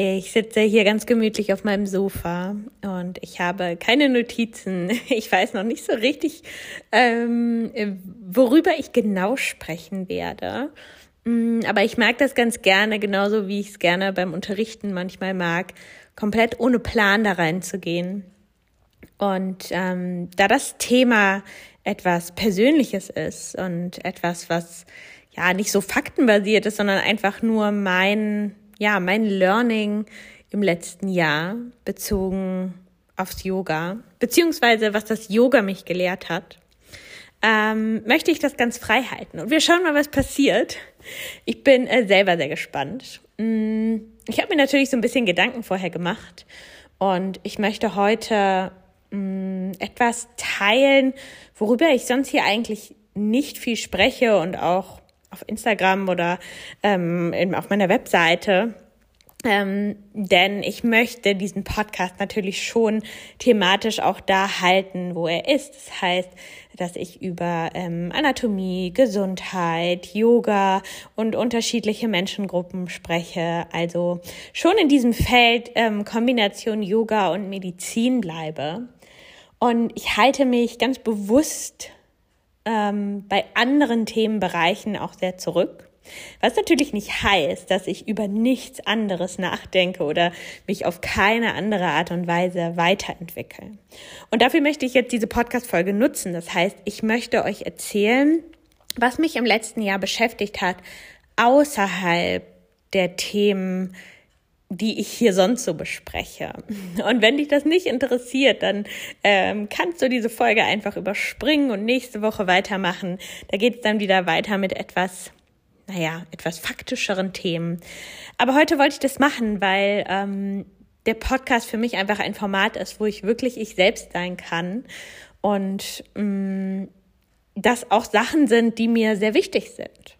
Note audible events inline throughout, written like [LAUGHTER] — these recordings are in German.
Ich sitze hier ganz gemütlich auf meinem Sofa und ich habe keine Notizen. [LAUGHS] Ich weiß noch nicht so richtig, ähm, worüber ich genau sprechen werde. Mm, aber ich mag das ganz gerne, genauso wie ich es gerne beim Unterrichten manchmal mag, komplett ohne Plan da reinzugehen. Und ähm, da das Thema etwas Persönliches ist und etwas, was ja nicht so faktenbasiert ist, sondern einfach nur mein ja, mein Learning im letzten Jahr bezogen aufs Yoga, beziehungsweise was das Yoga mich gelehrt hat, ähm, möchte ich das ganz frei halten. Und wir schauen mal, was passiert. Ich bin äh, selber sehr gespannt. Mm, ich habe mir natürlich so ein bisschen Gedanken vorher gemacht und ich möchte heute mh, mm, etwas teilen, worüber ich sonst hier eigentlich nicht viel spreche und auch auf Instagram oder ähm, auf meiner Webseite. Ähm, denn ich möchte diesen Podcast natürlich schon thematisch auch da halten, wo er ist. Das heißt, dass ich über ähm, Anatomie, Gesundheit, Yoga und unterschiedliche Menschengruppen spreche. Also schon in diesem Feld ähm, Kombination Yoga und Medizin bleibe. Und ich halte mich ganz bewusst ähm, bei anderen Themenbereichen auch sehr zurück. Was natürlich nicht heißt, dass ich über nichts anderes nachdenke oder mich auf keine andere Art und Weise weiterentwickle. Und dafür möchte ich jetzt diese Podcast-Folge nutzen. Das heißt, ich möchte euch erzählen, was mich im letzten Jahr beschäftigt hat, außerhalb der Themen, die ich hier sonst so bespreche. Und wenn dich das nicht interessiert, dann ähm, kannst du diese Folge einfach überspringen und nächste Woche weitermachen. Da geht es dann wieder weiter mit etwas, naja, etwas faktischeren Themen. Aber heute wollte ich das machen, weil ähm, der Podcast für mich einfach ein Format ist, wo ich wirklich ich selbst sein kann und ähm, das auch Sachen sind, die mir sehr wichtig sind.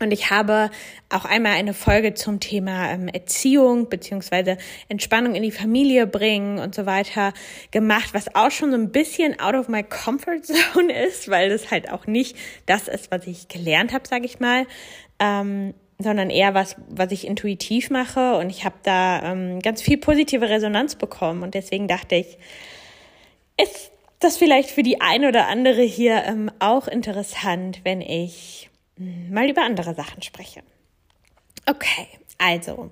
Und ich habe auch einmal eine Folge zum Thema ähm, Erziehung beziehungsweise Entspannung in die Familie bringen und so weiter gemacht, was auch schon so ein bisschen out of my comfort [LAUGHS] zone ist, weil das halt auch nicht das ist, was ich gelernt habe, sage ich mal, ähm, sondern eher was, was ich intuitiv mache. Und ich habe da ähm, ganz viel positive Resonanz bekommen. Und deswegen dachte ich, ist das vielleicht für die ein oder andere hier ähm, auch interessant, wenn ich mal über andere Sachen spreche. Okay, also,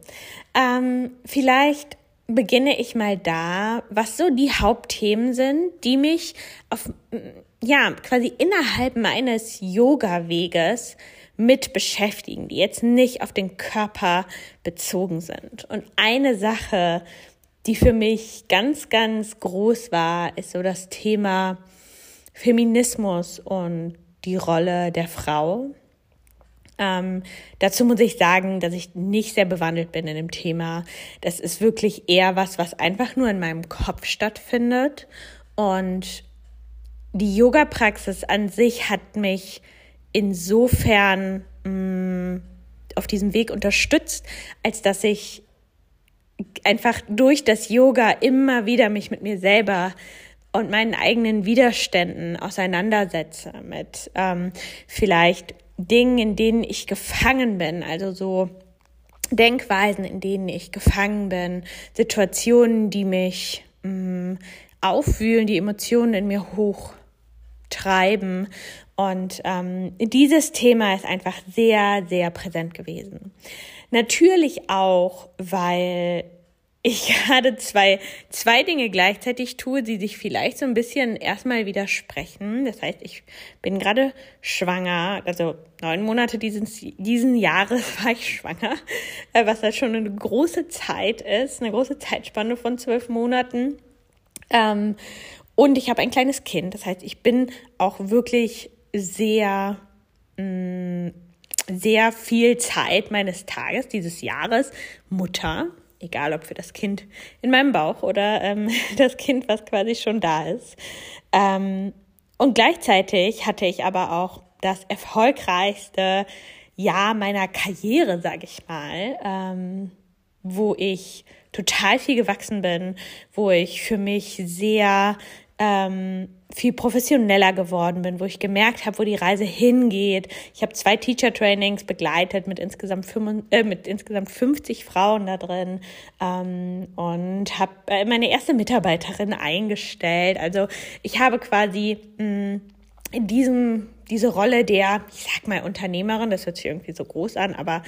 ähm, vielleicht beginne ich mal da, was so die Hauptthemen sind, die mich auf, ja, quasi innerhalb meines Yoga-Weges mit beschäftigen, die jetzt nicht auf den Körper bezogen sind. Und eine Sache, die für mich ganz, ganz groß war, ist so das Thema Feminismus und die Rolle der Frau ähm, dazu muss ich sagen, dass ich nicht sehr bewandelt bin in dem Thema. Das ist wirklich eher was, was einfach nur in meinem Kopf stattfindet. Und die Yoga-Praxis an sich hat mich insofern mh, mm, auf diesem Weg unterstützt, als dass ich einfach durch das Yoga immer wieder mich mit mir selber und meinen eigenen Widerständen auseinandersetze, mit ähm, vielleicht Dingen, in denen ich gefangen bin, also so Denkweisen, in denen ich gefangen bin, Situationen, die mich mh, mm, aufwühlen, die Emotionen in mir hochtreiben. Und ähm, dieses Thema ist einfach sehr, sehr präsent gewesen. Natürlich auch, weil ich [LAUGHS] gerade zwei, zwei Dinge gleichzeitig tue, die sich vielleicht so ein bisschen erstmal widersprechen. Das heißt, ich bin gerade schwanger, also neun Monate dieses, diesen Jahres [LAUGHS] war ich schwanger, äh, was halt schon eine große Zeit ist, eine große Zeitspanne von zwölf Monaten. Ähm, und ich habe ein kleines Kind. Das heißt, ich bin auch wirklich sehr, mm, sehr viel Zeit meines Tages, dieses Jahres, Mutter egal ob für das Kind in meinem Bauch oder ähm, [LAUGHS] das Kind, was quasi schon da ist. Ähm, und gleichzeitig hatte ich aber auch das erfolgreichste Jahr meiner Karriere, sage ich mal, ähm, wo ich total viel gewachsen bin, wo ich für mich sehr ähm, viel professioneller geworden bin, wo ich gemerkt habe, wo die Reise hingeht. Ich habe zwei Teacher Trainings begleitet mit insgesamt, 5, äh, mit insgesamt 50 Frauen da drin ähm, und habe äh, meine erste Mitarbeiterin eingestellt. Also ich habe quasi mh, mm, in diesem diese Rolle der, ich sag mal Unternehmerin, das hört sich irgendwie so groß an, aber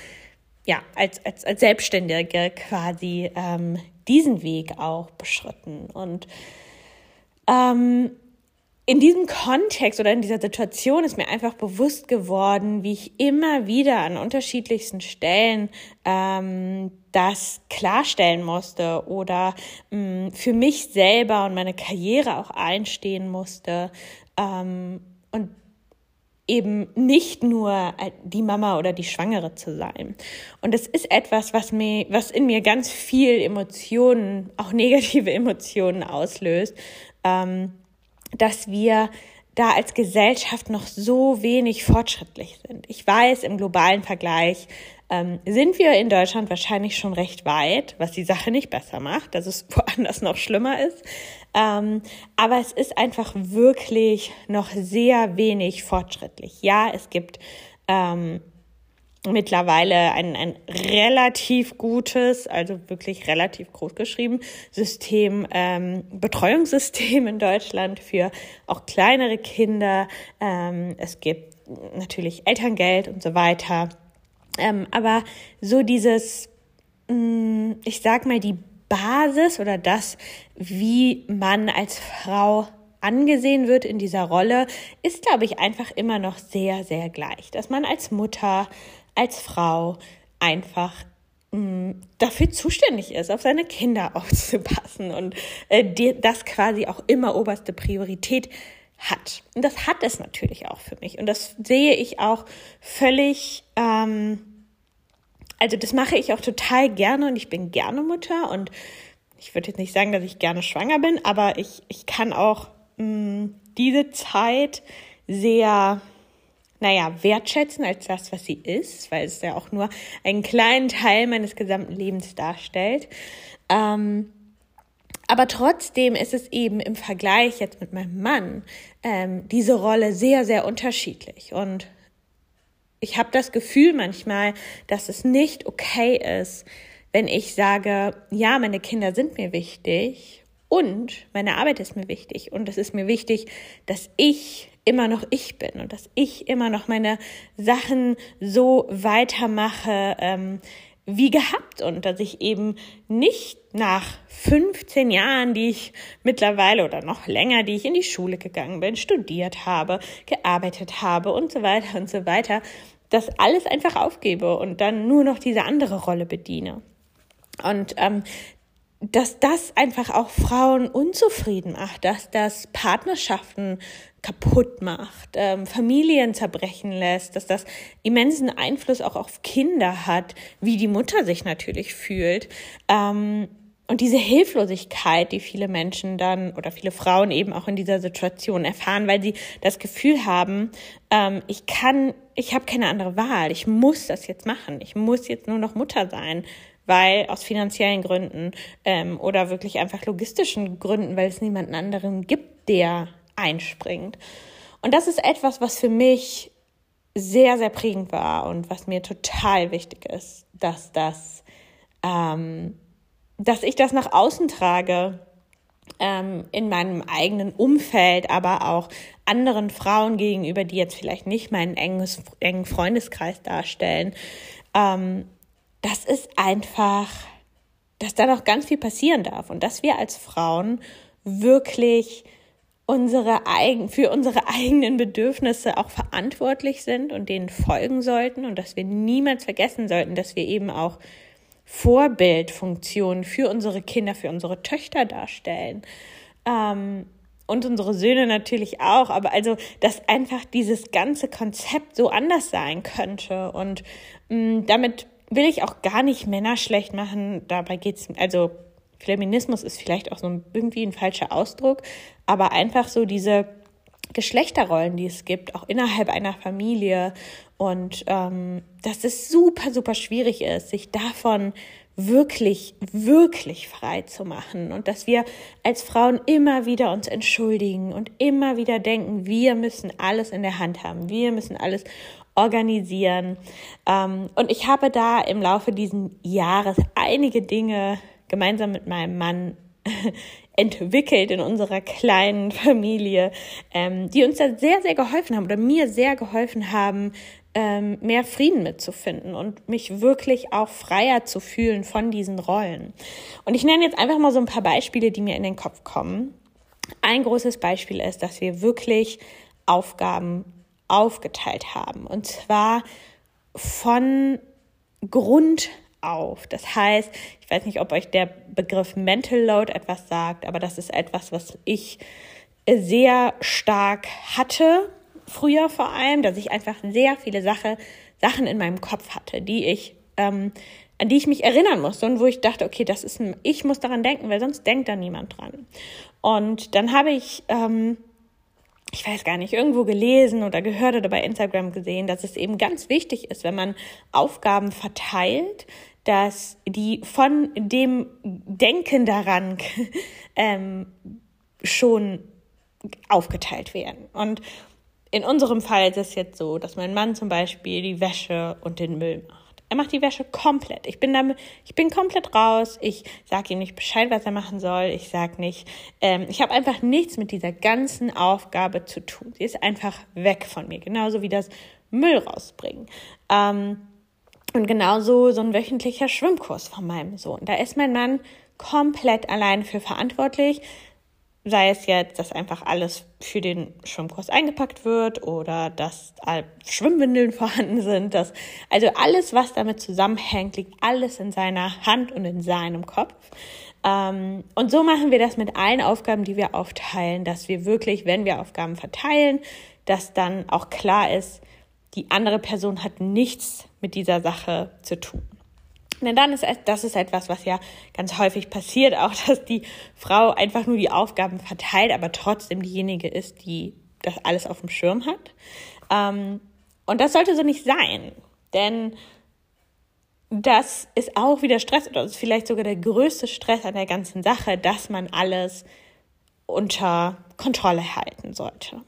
ja, als, als, als Selbstständige quasi ähm, diesen Weg auch beschritten. Und ähm, in diesem Kontext oder in dieser Situation ist mir einfach bewusst geworden, wie ich immer wieder an unterschiedlichsten Stellen ähm, das klarstellen musste oder ähm, für mich selber und meine Karriere auch einstehen musste. Ähm, und eben nicht nur die Mama oder die Schwangere zu sein. Und das ist etwas, was mir, was in mir ganz viel Emotionen, auch negative [LAUGHS] Emotionen auslöst, ähm, dass wir da als Gesellschaft noch so wenig fortschrittlich sind. Ich weiß, im globalen Vergleich ähm, sind wir in Deutschland wahrscheinlich schon recht weit, was die Sache nicht besser macht, dass es [LAUGHS] woanders noch schlimmer ist. Ähm, aber es ist einfach wirklich noch sehr wenig fortschrittlich. Ja, es gibt ähm, mittlerweile ein, ein relativ gutes, also wirklich relativ groß geschrieben, System, ähm, Betreuungssystem in Deutschland für auch kleinere Kinder. Ähm, es gibt natürlich Elterngeld und so weiter. Ähm, aber so dieses, mh, mm, ich sag mal, die Basis oder das, wie man als Frau angesehen wird in dieser Rolle, ist, glaube ich, einfach immer noch sehr, sehr gleich. Dass man als Mutter, als Frau einfach mh, mm, dafür zuständig ist, auf seine Kinder [LAUGHS] aufzupassen und äh, die, das quasi auch immer oberste Priorität hat. Und das hat es natürlich auch für mich. Und das sehe ich auch völlig. Ähm, also das mache ich auch total gerne und ich bin gerne Mutter und ich würde jetzt nicht sagen, dass ich gerne schwanger bin, aber ich, ich kann auch mh, mm, diese Zeit sehr, naja, wertschätzen als das, was sie ist, weil es ja auch nur einen kleinen Teil meines gesamten Lebens darstellt. Ähm, aber trotzdem ist es eben im Vergleich jetzt mit meinem Mann ähm, diese Rolle sehr, sehr unterschiedlich. Und ich habe das Gefühl manchmal, dass es nicht okay ist, wenn ich sage, ja, meine Kinder sind mir wichtig und meine Arbeit ist mir wichtig und es ist mir wichtig, dass ich immer noch ich bin und dass ich immer noch meine Sachen so weitermache ähm, wie gehabt und dass ich eben nicht nach 15 Jahren, die ich mittlerweile oder noch länger, die ich in die Schule gegangen bin, studiert habe, gearbeitet habe und so weiter und so weiter, das alles einfach aufgebe und dann nur noch diese andere Rolle bediene. Und ähm, dass das einfach auch Frauen unzufrieden macht, dass das Partnerschaften kaputt macht, ähm, Familien zerbrechen lässt, dass das immensen Einfluss auch auf Kinder hat, wie die Mutter sich natürlich fühlt. Ähm, und diese Hilflosigkeit, die viele Menschen dann oder viele Frauen eben auch in dieser Situation erfahren, weil sie das Gefühl haben, ähm, ich kann, ich habe keine andere Wahl, ich muss das jetzt machen, ich muss jetzt nur noch Mutter sein, weil aus finanziellen Gründen ähm, oder wirklich einfach logistischen Gründen, weil es niemanden anderen gibt, der einspringt. Und das ist etwas, was für mich sehr, sehr prägend war und was mir total wichtig ist, dass das ähm, dass ich das nach außen trage ähm, in meinem eigenen Umfeld, aber auch anderen Frauen gegenüber, die jetzt vielleicht nicht meinen enges, engen Freundeskreis darstellen. Ähm, das ist einfach, dass da noch ganz viel passieren darf und dass wir als Frauen wirklich unsere eigen, für unsere [LAUGHS] eigenen Bedürfnisse auch verantwortlich sind und denen folgen sollten und dass wir niemals vergessen sollten, dass wir eben auch Vorbildfunktion für unsere Kinder, für unsere Töchter darstellen. Ähm, und unsere Söhne natürlich auch, aber also, dass einfach dieses ganze Konzept so anders sein könnte. Und mh, mm, damit will ich auch gar nicht Männer schlecht machen. Dabei geht's, also Feminismus ist vielleicht auch so ein, irgendwie ein falscher Ausdruck, aber einfach so diese Geschlechterrollen, die es gibt, auch innerhalb einer Familie und ähm, dass es super, super schwierig ist, sich davon wirklich, wirklich frei zu machen und dass wir als Frauen immer wieder uns entschuldigen und immer wieder denken, wir müssen alles in der Hand haben, wir müssen alles organisieren. Ähm, und ich habe da im Laufe dieses Jahres einige Dinge gemeinsam mit meinem Mann [LAUGHS] entwickelt in unserer kleinen Familie, ähm, die uns da sehr, sehr geholfen haben oder mir sehr geholfen haben, ähm, mehr Frieden mitzufinden und mich wirklich auch freier zu fühlen von diesen Rollen. Und ich nenne jetzt einfach mal so ein paar Beispiele, die mir in den Kopf kommen. Ein großes Beispiel ist, dass wir wirklich Aufgaben aufgeteilt haben. Und zwar von Grund auf. Das heißt, ich weiß nicht, ob euch der Begriff Mental Load etwas sagt, aber das ist etwas, was ich sehr stark hatte, früher vor allem, dass ich einfach sehr viele Sache, Sachen in meinem Kopf hatte, die ich, ähm, an die ich mich erinnern musste und wo ich dachte, okay, das ist ein, ich muss daran denken, weil sonst denkt da niemand dran. Und dann habe ich ähm, ich weiß gar nicht, irgendwo gelesen oder gehört oder bei Instagram gesehen, dass es eben ganz wichtig ist, wenn man Aufgaben verteilt, dass die von dem Denken daran [LAUGHS] ähm, schon aufgeteilt werden. Und in unserem Fall ist es jetzt so, dass mein Mann zum Beispiel die Wäsche und den Müll macht. Er macht die Wäsche komplett. Ich bin damit, ich bin komplett raus. Ich sage ihm nicht Bescheid, was er machen soll. Ich sage nicht, ähm, ich habe einfach nichts mit dieser ganzen Aufgabe zu tun. Sie ist einfach weg von mir. Genauso wie das Müll rausbringen. Ähm, und genauso so ein wöchentlicher Schwimmkurs von meinem Sohn. Da ist mein Mann komplett allein für verantwortlich sei es jetzt, dass einfach alles für den Schwimmkurs eingepackt wird oder dass Schwimmwindeln [LAUGHS] vorhanden sind, dass also alles, was damit zusammenhängt, liegt alles in seiner Hand und in seinem Kopf. Ähm, und so machen wir das mit allen Aufgaben, die wir aufteilen, dass wir wirklich, wenn wir Aufgaben verteilen, dass dann auch klar ist, die andere Person hat nichts mit dieser Sache zu tun. Denn dann ist das ist etwas, was ja ganz häufig passiert, [LAUGHS] auch dass die Frau einfach nur die Aufgaben verteilt, aber trotzdem diejenige ist, die das alles auf dem Schirm hat. Ähm, und das sollte so nicht sein, denn das ist auch wieder Stress oder ist vielleicht sogar der größte Stress an der ganzen Sache, dass man alles unter Kontrolle halten sollte.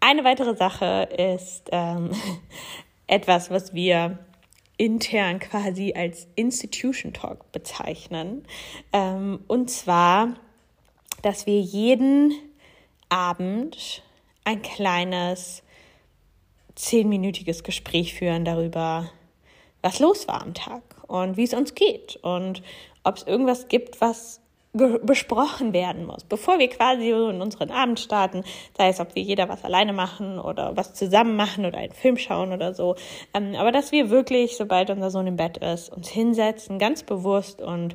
Eine weitere Sache ist ähm, [LAUGHS] etwas, was wir intern quasi als Institution Talk bezeichnen. Ähm, und zwar, dass wir jeden Abend ein kleines zehnminütiges Gespräch führen darüber, was los war am Tag und wie es uns geht und ob es irgendwas gibt, was besprochen werden muss, bevor wir quasi in unseren Abend starten, sei es, ob wir jeder was alleine machen oder was zusammen machen oder einen Film schauen oder so. Ähm, aber dass wir wirklich, sobald unser Sohn im Bett ist, uns hinsetzen, ganz bewusst und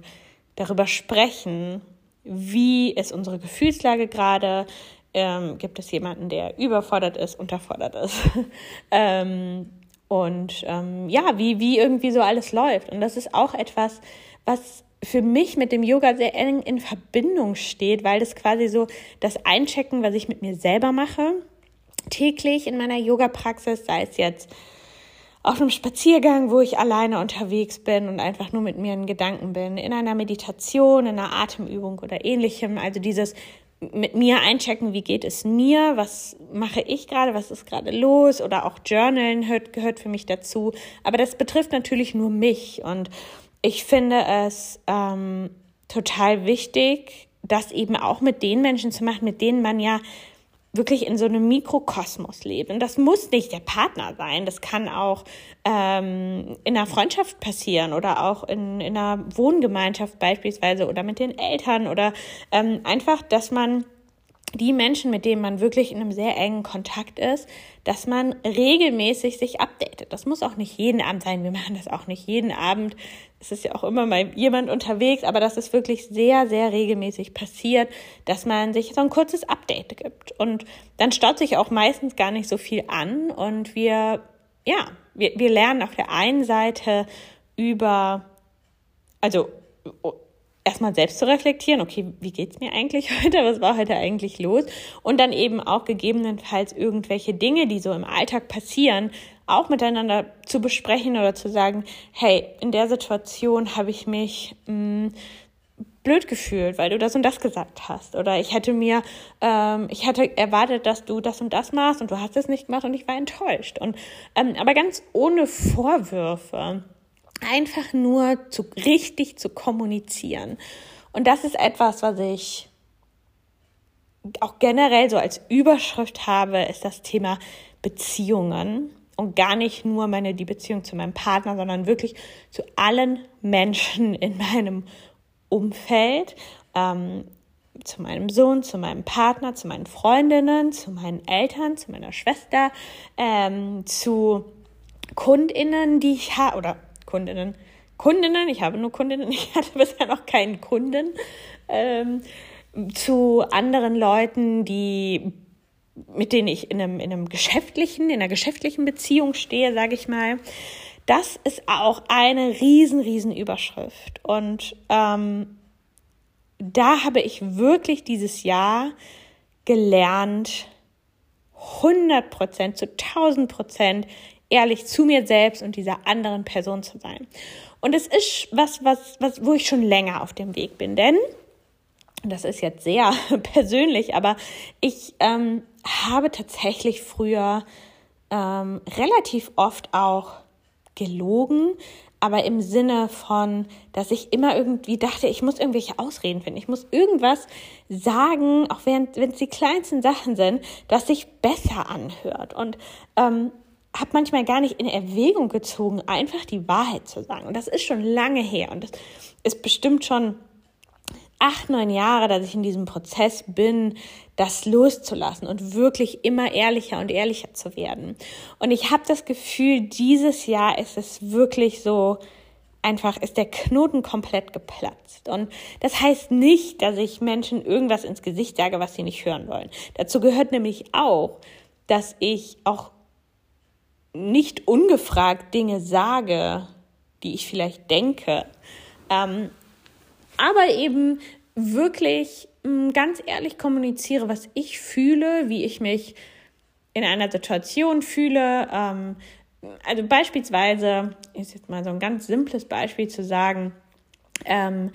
darüber sprechen, wie ist unsere Gefühlslage gerade, ähm, gibt es jemanden, der überfordert ist, unterfordert ist. [LAUGHS] ähm, und ähm, ja, wie, wie irgendwie so alles läuft. Und das ist auch etwas, was für mich mit dem Yoga sehr eng in Verbindung steht, weil das quasi so das Einchecken, was ich mit mir selber mache, täglich in meiner Yoga-Praxis, sei es jetzt auf einem Spaziergang, wo ich alleine unterwegs bin und einfach nur mit mir in Gedanken bin, in einer Meditation, in einer Atemübung oder ähnlichem. Also dieses mit mir einchecken, wie geht es mir, was mache ich gerade, was ist gerade los oder auch Journalen gehört, für mich dazu. Aber das betrifft natürlich nur mich und ich finde es ähm, total wichtig, das eben auch mit den Menschen zu machen, mit denen man ja wirklich in so einem Mikrokosmos lebt. Und das muss nicht der Partner sein, das kann auch ähm, in einer Freundschaft passieren oder auch in, in einer Wohngemeinschaft beispielsweise oder mit den Eltern oder ähm, einfach, dass man die Menschen, mit denen man wirklich in einem sehr engen Kontakt ist, dass man regelmäßig sich updatet. Das muss auch nicht jeden Abend sein. Wir [LAUGHS] machen das auch nicht jeden Abend. Es ist ja auch immer mal jemand unterwegs, aber das ist wirklich sehr, sehr regelmäßig passiert, dass man sich so ein kurzes Update gibt. Und dann staut sich auch meistens gar nicht so viel an und wir, ja, wir, wir lernen auf der einen Seite über, also erstmal selbst zu reflektieren, okay, wie geht's mir eigentlich [LAUGHS] heute, was war heute eigentlich los? Und dann eben auch gegebenenfalls irgendwelche Dinge, die so im Alltag passieren, auch miteinander zu besprechen oder zu sagen, hey, in der Situation habe ich mich mh, mm, blöd gefühlt, weil du das und das gesagt hast. Oder ich hätte mir, ähm, ich hatte erwartet, dass du das und das machst und du hast es nicht gemacht und ich war enttäuscht. Und ähm, aber ganz ohne Vorwürfe einfach nur zu, richtig zu kommunizieren. Und das ist etwas, was ich auch generell so als Überschrift habe, ist das Thema Beziehungen. Und gar nicht nur meine, die Beziehung zu meinem Partner, sondern wirklich zu allen Menschen [LAUGHS] in meinem Umfeld. Ähm, zu meinem Sohn, zu meinem Partner, zu meinen Freundinnen, zu meinen Eltern, zu meiner Schwester, ähm, zu KundInnen, die ich habe, oder Kundinnen. Kundinnen, ich habe nur Kundinnen, [LAUGHS] ich hatte bisher noch keinen Kunden. Ähm, zu anderen Leuten, die mit denen ich in einem, in einem geschäftlichen, in einer geschäftlichen Beziehung stehe, sage ich mal. Das ist auch eine riesen, riesen Überschrift. Und ähm, da habe ich wirklich dieses Jahr gelernt, 100 Prozent, zu 1000 Prozent ehrlich zu mir selbst und dieser anderen Person zu sein. Und es ist was, was, was, wo ich schon länger auf dem Weg bin, denn das ist jetzt sehr [LAUGHS] persönlich, aber ich ähm, habe tatsächlich früher ähm, relativ oft auch gelogen, aber im Sinne von, dass ich immer irgendwie dachte, ich muss irgendwelche Ausreden finden, ich muss irgendwas sagen, auch wenn es die kleinsten Sachen sind, dass sich besser anhört. Und ähm, habe manchmal gar nicht in Erwägung gezogen, einfach die Wahrheit zu sagen. Und das ist schon lange her. Und das ist bestimmt schon acht, neun Jahre, dass ich in diesem Prozess bin, das loszulassen und wirklich immer ehrlicher und ehrlicher zu werden. Und ich habe das Gefühl, dieses Jahr ist es wirklich so, einfach ist der Knoten komplett geplatzt. Und das heißt nicht, dass ich Menschen irgendwas ins Gesicht sage, was sie nicht hören wollen. Dazu gehört nämlich auch, dass ich auch nicht ungefragt Dinge sage, die ich vielleicht denke, ähm, aber eben wirklich mh, mm, ganz ehrlich kommuniziere, was ich fühle, wie ich mich in einer Situation fühle. Ähm, also beispielsweise ist jetzt mal so ein ganz simples Beispiel zu sagen, ähm,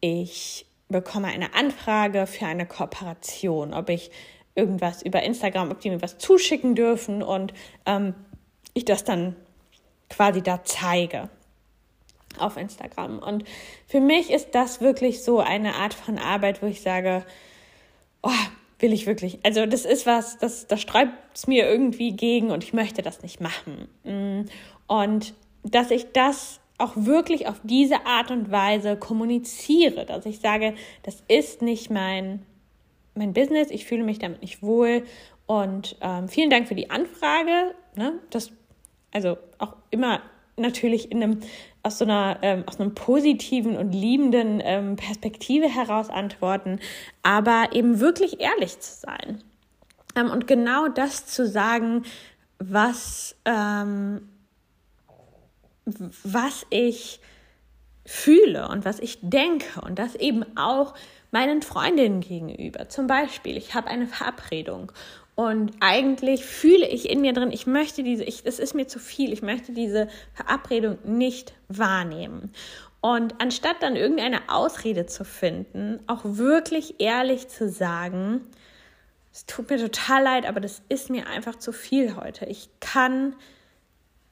ich bekomme eine Anfrage für eine Kooperation, ob ich irgendwas über Instagram, ob die mir was zuschicken dürfen und ähm, ich das dann quasi da zeige auf Instagram. Und für mich ist das wirklich so eine Art von Arbeit, wo ich sage, oh, will ich wirklich. Also das ist was, das, das sträubt es mir irgendwie gegen und ich möchte das nicht machen. Mm. Und dass ich das auch wirklich auf diese Art und Weise kommuniziere, dass ich sage, das ist nicht mein, mein Business, ich fühle mich damit nicht wohl und ähm, vielen Dank für die Anfrage. Ne? Das also auch immer natürlich in einem, aus so einer, ähm, aus einem positiven und liebenden ähm, Perspektive heraus antworten, aber eben wirklich ehrlich zu sein. Ähm, und genau das zu sagen, was, ähm, was ich fühle und was ich denke und das eben auch meinen Freundinnen gegenüber. Zum Beispiel, ich habe eine Verabredung und eigentlich fühle ich in mir drin, ich möchte diese, ich, es ist mir zu viel, ich möchte diese Verabredung nicht wahrnehmen. Und anstatt dann irgendeine Ausrede zu finden, auch wirklich ehrlich zu sagen, es tut mir total leid, aber das ist mir einfach zu viel heute. Ich kann,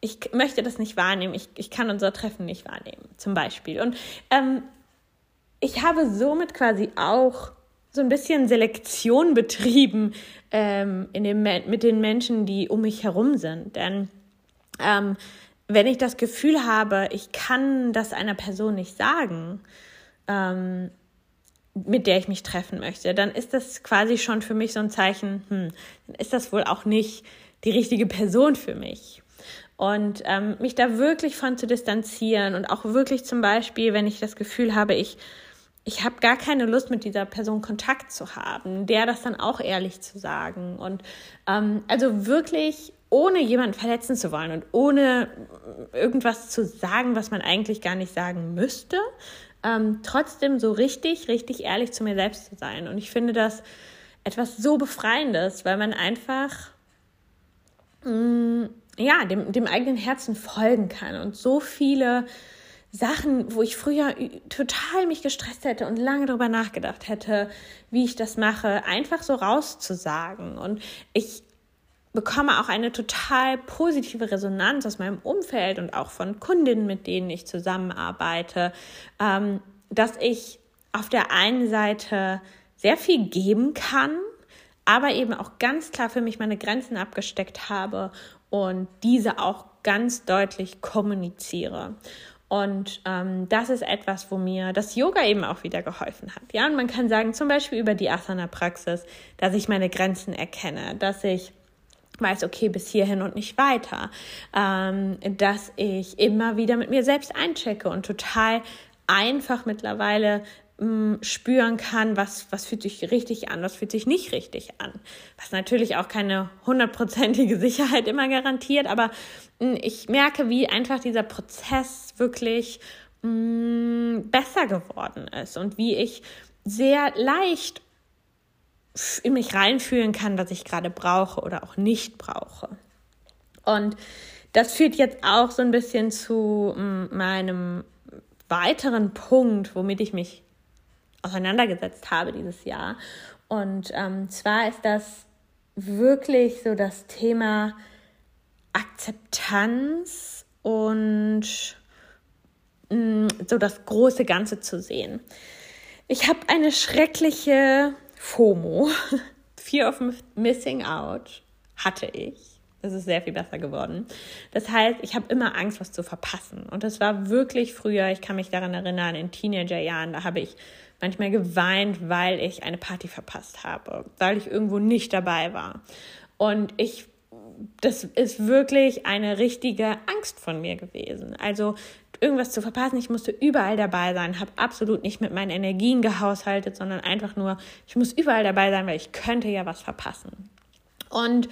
ich möchte das nicht wahrnehmen, ich, ich kann unser Treffen nicht wahrnehmen, zum Beispiel. Und ähm, ich habe somit quasi auch so ein bisschen Selektion betrieben ähm, in dem, mit den Menschen, die um mich herum sind. Denn ähm, wenn ich das Gefühl habe, ich kann das einer Person nicht sagen, ähm, mit der ich mich treffen möchte, dann ist das quasi schon für mich so ein Zeichen, hm, dann ist das wohl auch nicht die richtige Person für mich. Und ähm, mich da wirklich von zu distanzieren und auch wirklich zum Beispiel, wenn ich das Gefühl habe, ich ich habe gar keine Lust, mit dieser Person Kontakt zu haben, der das dann auch ehrlich zu sagen. Und ähm, also wirklich ohne jemanden verletzen zu wollen und ohne irgendwas zu sagen, was man eigentlich gar nicht sagen müsste, ähm, trotzdem so richtig, richtig ehrlich zu mir selbst zu sein. Und ich finde das etwas so Befreiendes, weil man einfach mh, mm, ja, dem, dem eigenen Herzen folgen kann und so viele Sachen, wo ich früher total mich gestresst hätte und lange darüber nachgedacht hätte, wie ich das mache, einfach so rauszusagen. Und ich bekomme auch eine total positive Resonanz aus meinem Umfeld und auch von Kundinnen, mit denen ich zusammenarbeite, ähm, dass ich auf der einen Seite sehr viel geben kann, aber eben auch ganz klar für mich meine Grenzen abgesteckt habe und diese auch ganz deutlich kommuniziere. Und ähm, das ist etwas, wo mir das Yoga eben auch wieder geholfen hat. Ja, und man kann sagen, zum Beispiel über die Asana-Praxis, dass ich meine Grenzen erkenne, dass ich weiß, okay, bis hierhin und nicht weiter, ähm, dass ich immer wieder mit mir selbst einchecke und total einfach mittlerweile mh, spüren kann, was, was fühlt sich richtig an, was fühlt sich nicht richtig an. Was natürlich auch keine hundertprozentige [LAUGHS] Sicherheit immer garantiert, aber mh, ich merke, wie einfach dieser Prozess wirklich mh, besser geworden ist und wie ich sehr leicht in mich reinfühlen kann, was ich gerade brauche oder auch nicht brauche. Und das führt jetzt auch so ein bisschen zu meinem weiteren Punkt, womit ich mich auseinandergesetzt habe dieses Jahr. Und ähm, zwar ist das wirklich so das Thema Akzeptanz und mh, mm, so das große Ganze zu sehen. Ich habe eine schreckliche FOMO, [LAUGHS] Fear of Missing Out, hatte ich. Es ist sehr viel besser geworden. Das heißt, ich habe immer Angst, was zu verpassen. Und das war wirklich früher, ich kann mich daran erinnern, in Teenagerjahren, da habe ich manchmal geweint, weil ich eine Party verpasst habe, weil ich irgendwo nicht dabei war. Und ich, das ist wirklich eine richtige Angst von mir gewesen. Also irgendwas zu verpassen, ich musste überall dabei sein, habe absolut nicht mit meinen Energien gehaushaltet, sondern einfach nur, ich muss überall dabei sein, weil ich könnte ja was verpassen. Und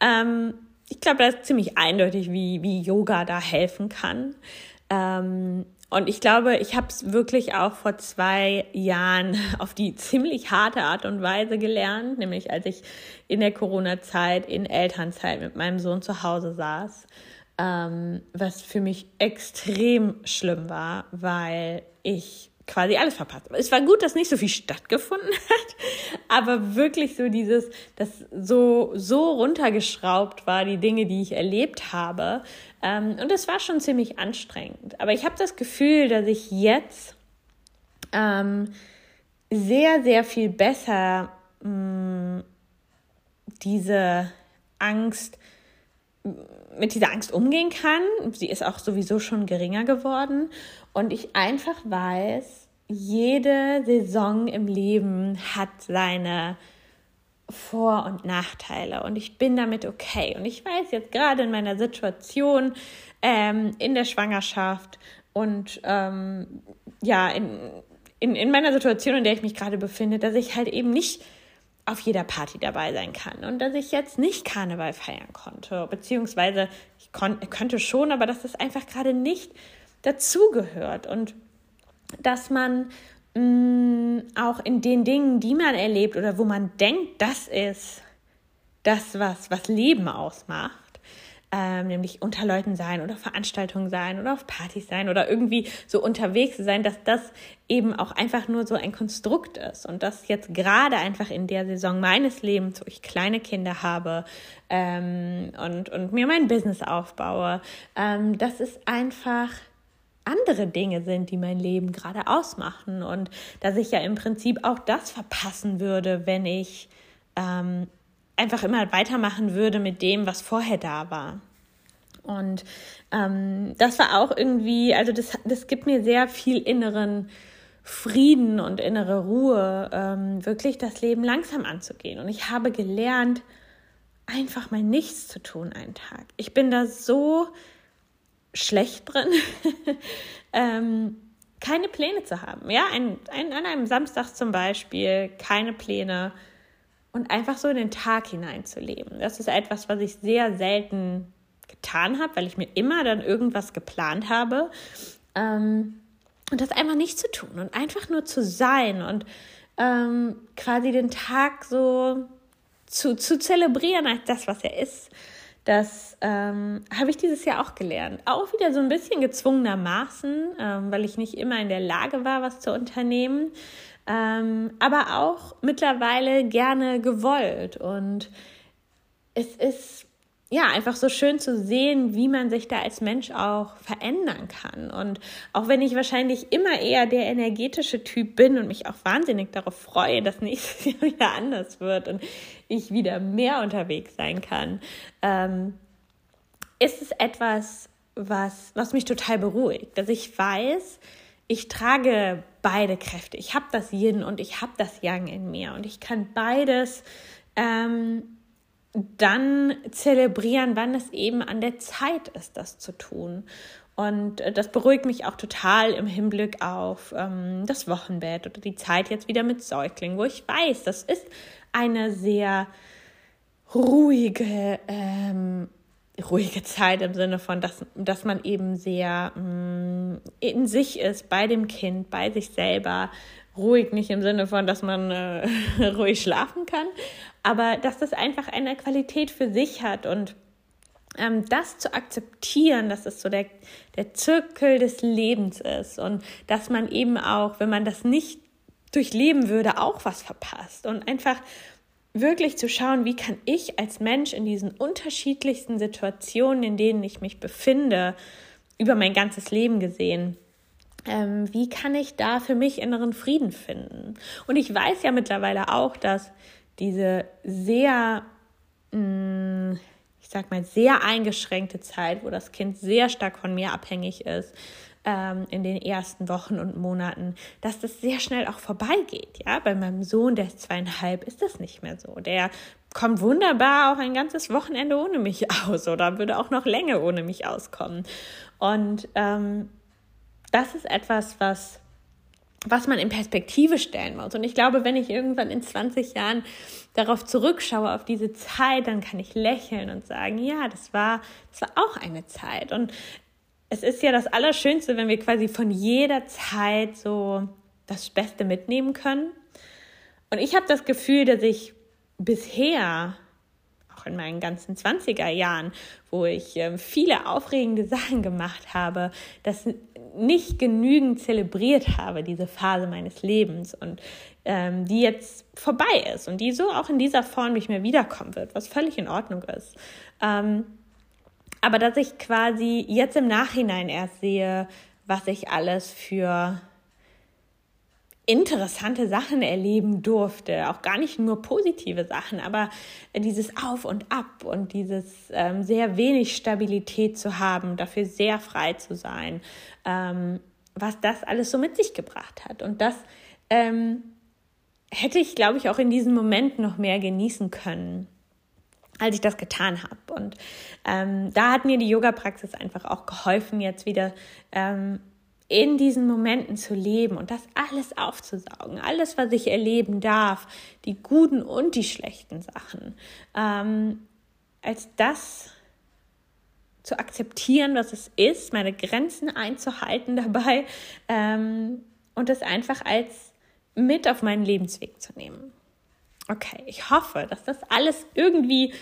ähm, ich glaube, das ist ziemlich eindeutig, wie, wie Yoga da helfen kann. Ähm, und ich glaube, ich habe es wirklich auch vor zwei Jahren [LAUGHS] auf die ziemlich harte Art und Weise gelernt, nämlich als ich in der Corona-Zeit, in Elternzeit mit meinem Sohn zu Hause saß, ähm, was für mich extrem schlimm war, weil ich quasi alles verpasst. Es war gut, dass nicht so viel stattgefunden [LAUGHS] hat, aber wirklich so dieses, das so, so runtergeschraubt war, die Dinge, die ich erlebt habe. Ähm, und es war schon ziemlich anstrengend. Aber ich habe das Gefühl, dass ich jetzt ähm, sehr, sehr viel besser mh, mm, diese Angst mit dieser Angst umgehen kann. Sie ist auch sowieso schon geringer geworden. Und ich einfach weiß, jede Saison im Leben hat seine vor- und Nachteile und ich bin damit okay. Und ich weiß jetzt gerade in meiner Situation ähm, in der Schwangerschaft und ähm, ja, in, in, in meiner Situation, in der ich mich gerade befinde, dass ich halt eben nicht auf jeder Party dabei sein kann. Und dass ich jetzt nicht Karneval feiern konnte, beziehungsweise ich kon könnte schon, aber dass das einfach gerade nicht dazugehört. Und dass man mh, mm, auch in den Dingen, die man erlebt oder wo man denkt, das ist das, was, was Leben ausmacht, ähm, nämlich unter Leuten sein oder Veranstaltungen sein oder auf Partys sein oder irgendwie so unterwegs sein, dass das eben auch einfach nur so ein Konstrukt ist und das jetzt gerade einfach in der Saison meines Lebens, wo ich kleine Kinder habe ähm, und, und mir mein Business aufbaue, ähm, das ist einfach andere Dinge sind, die mein Leben gerade ausmachen und dass ich ja im Prinzip auch das verpassen würde, wenn ich ähm, einfach immer weitermachen würde mit dem, was vorher da war. Und ähm, das war auch irgendwie, also das, das gibt mir sehr viel inneren Frieden und innere Ruhe, ähm, wirklich das Leben langsam anzugehen. Und ich habe gelernt, einfach mal nichts zu tun einen Tag. Ich bin da so schlecht drin, [LAUGHS] ähm, keine Pläne zu haben. Ja, ein, ein, an einem Samstag zum Beispiel keine Pläne und einfach so in den Tag hineinzuleben. Das ist etwas, was ich sehr selten getan habe, weil ich mir immer dann irgendwas geplant habe. Ähm, und das einfach nicht zu tun und einfach nur zu sein und ähm, quasi den Tag so zu, zu zelebrieren als das, was er ist. Das ähm, habe ich dieses Jahr auch gelernt. Auch wieder so ein bisschen gezwungenermaßen, ähm, weil ich nicht immer in der Lage war, was zu unternehmen. Ähm, aber auch mittlerweile gerne gewollt. Und es ist ja, einfach so schön zu sehen, wie man sich da als Mensch auch verändern kann. Und auch wenn ich wahrscheinlich immer eher der energetische Typ bin und mich auch wahnsinnig darauf freue, dass nächstes [LAUGHS] Jahr wieder anders wird und ich wieder mehr unterwegs sein kann, ähm, ist es etwas, was, was mich total beruhigt, dass ich weiß, ich trage beide Kräfte. Ich habe das Yin und ich habe das Yang in mir und ich kann beides ähm, dann zelebrieren, wann es eben an der Zeit ist, das zu tun. Und äh, das beruhigt mich auch total im Hinblick auf ähm, das Wochenbett oder die Zeit jetzt wieder mit Säuglingen, wo ich weiß, das ist eine sehr ruhige, ähm, ruhige Zeit im Sinne von, dass, dass man eben sehr mh, mm, in sich ist, bei dem Kind, bei sich selber. Ruhig nicht im Sinne von, dass man äh, [LAUGHS] ruhig schlafen kann, aber dass das einfach eine Qualität für sich hat und ähm, das zu akzeptieren, dass es so der, der Zirkel des Lebens ist und dass man eben auch, wenn man das nicht durchleben würde, auch was verpasst und einfach wirklich zu schauen, wie kann ich als Mensch in diesen unterschiedlichsten Situationen, in denen ich mich befinde, über mein ganzes Leben gesehen, ähm, wie kann ich da für mich inneren Frieden finden? Und ich weiß ja mittlerweile auch, dass diese sehr, mm, ich sag mal, sehr eingeschränkte Zeit, wo das Kind sehr stark von mir abhängig ist, ähm, in den ersten Wochen und Monaten, dass das sehr schnell auch vorbeigeht. Ja, bei meinem Sohn, der ist zweieinhalb, ist das nicht mehr so. Der kommt wunderbar auch ein ganzes Wochenende ohne mich [LAUGHS] aus oder würde auch noch länger ohne mich auskommen. Und ähm, das ist etwas, was was man in Perspektive stellen muss. Und ich glaube, wenn ich irgendwann in 20 Jahren darauf zurückschaue, auf diese Zeit, dann kann ich lächeln und sagen, ja, das war, das war auch eine Zeit. Und es ist ja das Allerschönste, wenn wir quasi von jeder Zeit so das Beste mitnehmen können. Und ich habe das Gefühl, dass ich bisher auch in meinen ganzen 20er Jahren, wo ich äh, viele aufregende [LAUGHS] Sachen gemacht habe, das nicht genügend zelebriert habe, diese Phase meines Lebens und ähm, die jetzt vorbei ist und die so auch in dieser Form nicht mehr wiederkommen wird, was völlig in Ordnung ist. Ähm, aber dass ich quasi jetzt im Nachhinein erst sehe, was ich alles für interessante Sachen erleben durfte, auch gar nicht nur positive Sachen, aber dieses Auf und Ab und dieses ähm, sehr wenig Stabilität zu haben, dafür sehr frei zu sein, ähm, was das alles so mit sich gebracht hat. Und das ähm, hätte ich, glaube ich, auch in diesem Moment noch mehr genießen können als ich das getan habe. Und ähm, da hat mir die Yoga-Praxis einfach auch geholfen, jetzt wieder ähm, in diesen Momenten zu leben und das alles aufzusaugen, alles, was ich erleben darf, die guten und die schlechten Sachen, ähm, als das zu akzeptieren, was es ist, meine Grenzen einzuhalten [LAUGHS] dabei ähm, und das einfach als mit auf meinen Lebensweg zu nehmen. Okay, ich hoffe, dass das alles irgendwie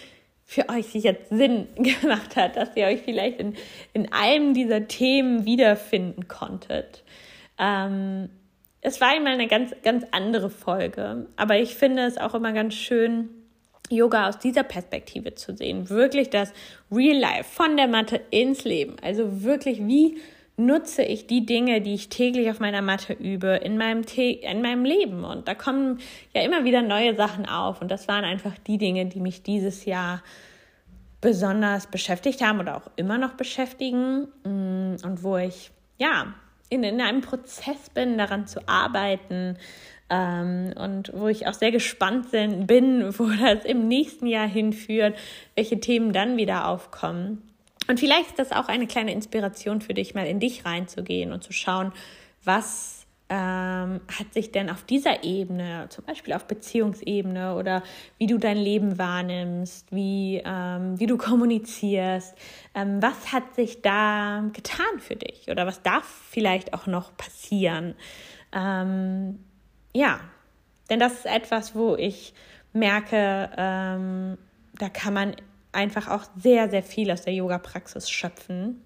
für euch jetzt Sinn [LAUGHS] gemacht hat, dass ihr euch vielleicht in, in einem dieser Themen wiederfinden konntet. Ähm, es war einmal eine ganz, ganz andere Folge, aber ich finde es auch immer ganz schön, Yoga aus dieser Perspektive zu sehen. Wirklich das Real Life von der Matte ins Leben. Also wirklich, wie nutze ich die Dinge, die ich täglich auf meiner Matte übe, in meinem, in meinem Leben. Und da kommen ja immer wieder neue Sachen auf. Und das waren einfach die Dinge, die mich dieses Jahr besonders beschäftigt haben oder auch immer noch beschäftigen. Mm, und wo ich, ja, in, in einem Prozess bin, daran zu arbeiten. Ähm, und wo ich auch sehr gespannt bin, [LAUGHS] wo das im nächsten Jahr hinführt, welche Themen dann wieder aufkommen. Und vielleicht ist das auch eine kleine Inspiration für dich, mal in dich reinzugehen und zu schauen, was ähm, hat sich denn auf dieser Ebene, zum Beispiel auf Beziehungsebene oder wie du dein Leben wahrnimmst, wie, ähm, wie du kommunizierst, ähm, was hat sich da getan für dich oder was darf vielleicht auch noch passieren? Ähm, ja, denn das ist etwas, wo ich merke, ähm, da kann man einfach auch sehr, sehr viel aus der Yoga-Praxis schöpfen.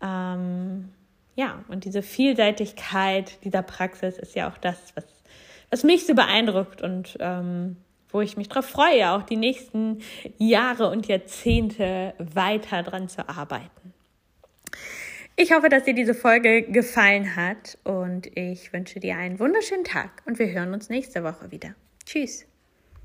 Ähm, ja, und diese Vielseitigkeit dieser Praxis ist ja auch das, was, was mich so beeindruckt und ähm, wo ich mich darauf freue, auch die nächsten Jahre und Jahrzehnte weiter dran zu arbeiten. Ich hoffe, dass dir diese Folge gefallen hat und ich wünsche dir einen wunderschönen Tag und wir hören uns nächste Woche wieder. Tschüss.